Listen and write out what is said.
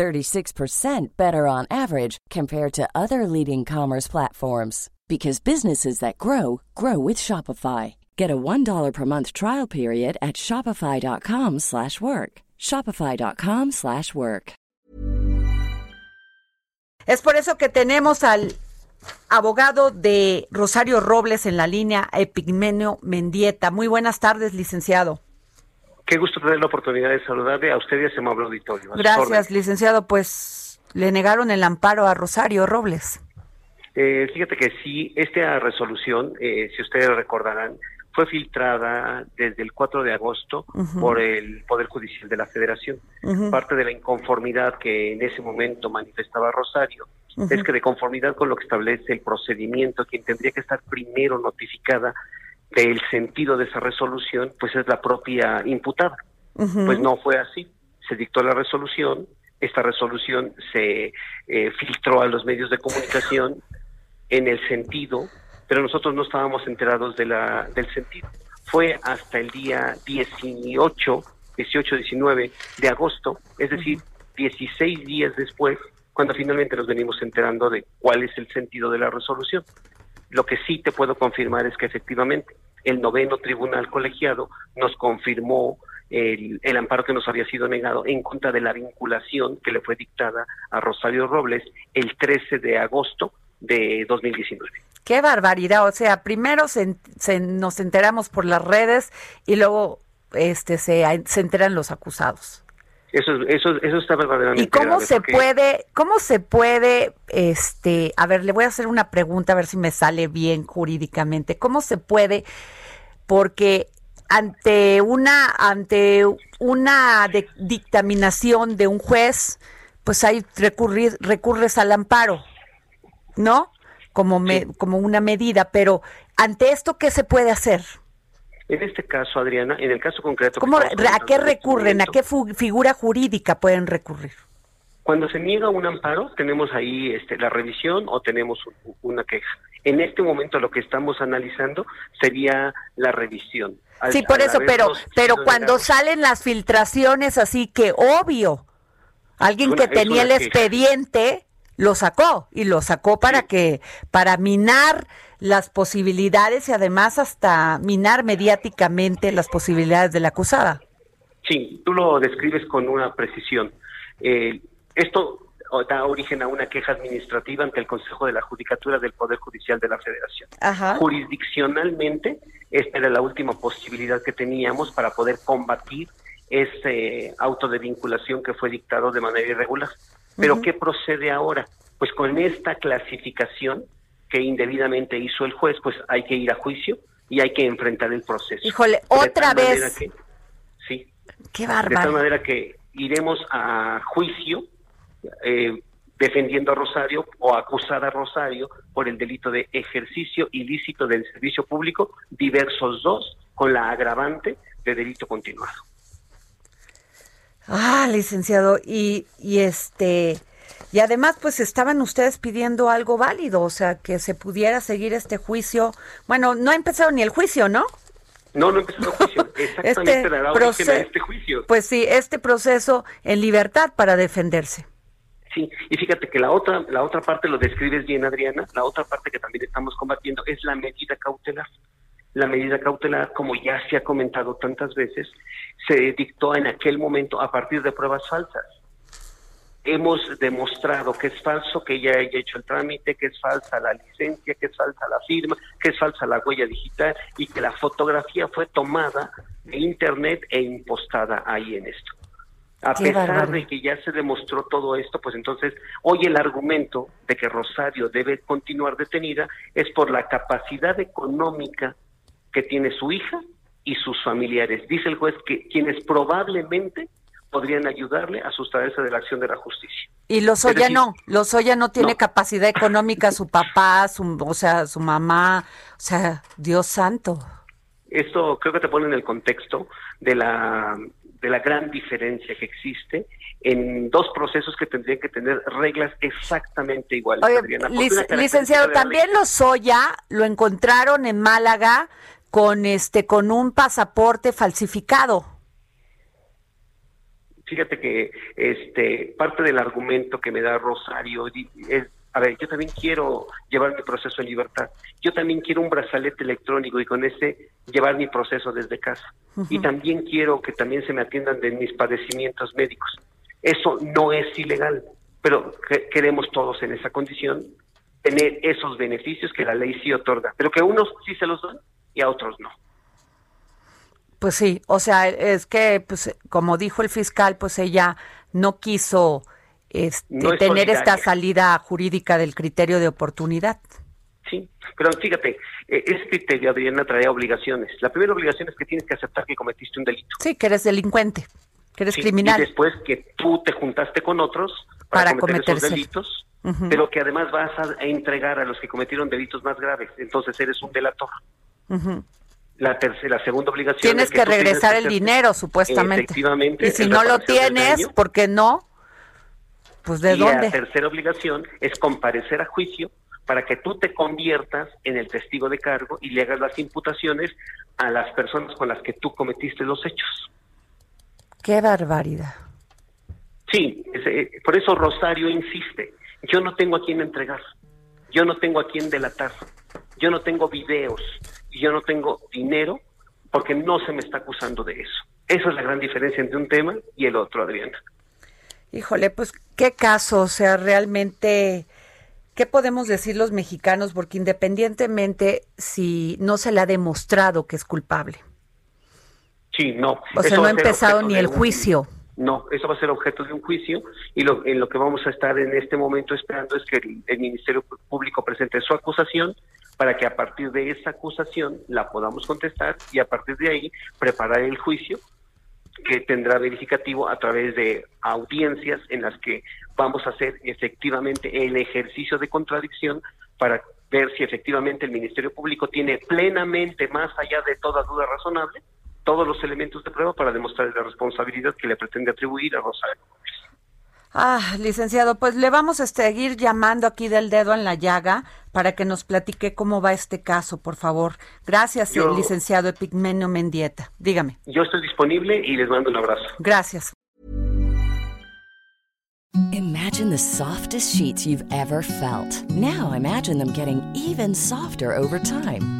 36% better on average compared to other leading commerce platforms because businesses that grow grow with Shopify. Get a $1 per month trial period at shopify.com/work. shopify.com/work. Es por eso que tenemos al abogado de Rosario Robles en la línea Epigmenio Mendieta. Muy buenas tardes, licenciado. Qué gusto tener la oportunidad de saludarle a usted y a ese amable auditorio. Gracias, licenciado. Pues le negaron el amparo a Rosario Robles. Eh, fíjate que sí, esta resolución, eh, si ustedes recordarán, fue filtrada desde el 4 de agosto por el Poder Judicial de la Federación. Parte de la inconformidad que en ese momento manifestaba Rosario es que de conformidad con lo que establece el procedimiento, quien tendría que estar primero notificada del sentido de esa resolución, pues es la propia imputada. Pues no fue así. Se dictó la resolución, esta resolución se eh, filtró a los medios de comunicación en el sentido, pero nosotros no estábamos enterados de la, del sentido. Fue hasta el día 18, 18, 19 de agosto, es decir, 16 días después, cuando finalmente nos venimos enterando de cuál es el sentido de la resolución. Lo que sí te puedo confirmar es que efectivamente el noveno tribunal colegiado nos confirmó el, el, amparo que nos había sido negado en contra de la vinculación que le fue dictada a Rosario Robles el 13 de agosto de 2019. Qué barbaridad, o sea, primero se, nos enteramos por las redes y luego este se, se enteran los acusados. Eso, eso, eso está verdaderamente. ¿Y cómo se puede, cómo se puede, este, a ver, le voy a hacer una pregunta a ver si me sale bien jurídicamente. ¿Cómo se puede? Porque ante una, ante una dictaminación de un juez, pues hay recurrir, recurres al amparo. ¿no? Como, como una medida, pero ante esto, ¿qué se puede hacer? En este caso, Adriana, en el caso concreto... ¿Cómo, ¿A qué recurren? ¿A qué figura jurídica pueden recurrir? Cuando se niega un amparo, tenemos ahí este, la revisión o tenemos una queja. En este momento lo que estamos analizando sería la revisión. sí, por eso, pero, pero cuando salen las filtraciones así que obvio, alguien que tenía el expediente lo sacó y lo sacó para que para minar las posibilidades y además hasta minar mediáticamente las posibilidades de la acusada. Sí, tú lo describes con una precisión. Eh, esto da origen a una queja administrativa ante el Consejo de la Judicatura del Poder Judicial de la Federación. Jurisdiccionalmente, esta era la última posibilidad que teníamos para poder combatir ese auto de vinculación que fue dictado de manera irregular. Pero ¿qué procede ahora? Pues con esta clasificación que indebidamente hizo el juez, pues hay que ir a juicio y hay que enfrentar el proceso. Híjole, otra vez. sí. Qué bárbaro. De tal manera que iremos a juicio eh, defendiendo a Rosario o acusar a Rosario por el delito de ejercicio ilícito del servicio público, diversos dos, con la agravante de delito continuado. Ah, licenciado, y, y este, y además, pues estaban ustedes pidiendo algo válido, o sea, que se pudiera seguir este juicio. Bueno, no ha empezado ni el juicio, ¿no? No, no ha empezado el juicio. Exactamente este, este juicio. Pues sí, este proceso en libertad para defenderse. Sí, y fíjate que la otra, la otra parte lo describes bien, Adriana. La otra parte que también estamos combatiendo es la medida cautelar. La medida cautelar, como ya se ha comentado tantas veces, se dictó en aquel momento a partir de pruebas falsas. Hemos demostrado que es falso que ella haya hecho el trámite, que es falsa la licencia, que es falsa la firma, que es falsa la huella digital y que la fotografía fue tomada de internet e impostada ahí en esto. A pesar de que ya se demostró todo esto, pues entonces hoy el argumento de que Rosario debe continuar detenida es por la capacidad económica que tiene su hija y sus familiares. Dice el juez que quienes probablemente podrían ayudarle a sustraerse de la acción de la justicia. Y Lozoya no, Lozoya no tiene capacidad económica, su papá, su, o sea, su mamá, o sea, Dios santo. Esto creo que te pone en el contexto de la, de la gran diferencia que existe en dos procesos que tendrían que tener reglas exactamente iguales. licenciado, también Lozoya lo encontraron en Málaga con este con un pasaporte falsificado. Fíjate que este parte del argumento que me da Rosario es a ver, yo también quiero llevar mi proceso en libertad. Yo también quiero un brazalete electrónico y con ese llevar mi proceso desde casa. Y también quiero que también se me atiendan de mis padecimientos médicos. Eso no es ilegal, pero queremos todos en esa condición tener esos beneficios que la ley sí otorga, pero que unos sí se los dan y a otros no. Pues sí, o sea, es que, pues, como dijo el fiscal, pues ella no quiso este, tener esta salida jurídica del criterio de oportunidad. Sí, pero fíjate, e, ese criterio, Adriana, trae obligaciones. La primera obligación es que tienes que aceptar que cometiste un delito. Sí, que eres delincuente, que eres criminal. Y después que tú te juntaste con otros para, cometer, esos delitos, pero que además vas a entregar a los que cometieron delitos más graves. Entonces eres un delator. La tercera, la segunda obligación. Tienes que, regresar el dinero, supuestamente. Efectivamente. Y si no lo tienes, ¿por qué no? Pues de y dónde. La tercera obligación es comparecer a juicio para que tú te conviertas en el testigo de cargo y le hagas las imputaciones a las personas con las que tú cometiste los hechos. Qué barbaridad. Sí, eh, por eso Rosario insiste. Yo no tengo a quién entregar, yo no tengo a quién delatar, yo no tengo videos, y yo no tengo dinero porque no se me está acusando de eso. Esa es la gran diferencia entre un tema y el otro, Adriana. Híjole, pues qué caso, o sea, realmente, ¿qué podemos decir los mexicanos? Porque independientemente si no se le ha demostrado que es culpable. Sí, no. O sea, no ha empezado ni el juicio. No, eso va a ser objeto de un juicio y lo, en lo que vamos a estar en este momento esperando es que el Ministerio Público presente su acusación para que a partir de esa acusación la podamos contestar y a partir de ahí preparar el juicio que tendrá verificativo a través de audiencias en las que vamos a hacer efectivamente el ejercicio de contradicción para ver si efectivamente el Ministerio Público tiene plenamente, más allá de toda duda razonable, todos los elementos de prueba para demostrar la responsabilidad que le pretende atribuir a Rosario. Ah, licenciado, pues le vamos a seguir llamando aquí del dedo en la llaga para que nos platique cómo va este caso, por favor. Gracias, licenciado Epigmenio Mendieta. Dígame. Yo estoy disponible y les mando un abrazo. Gracias. Imagine the softest sheets you've ever felt. Now imagine them getting even softer over time.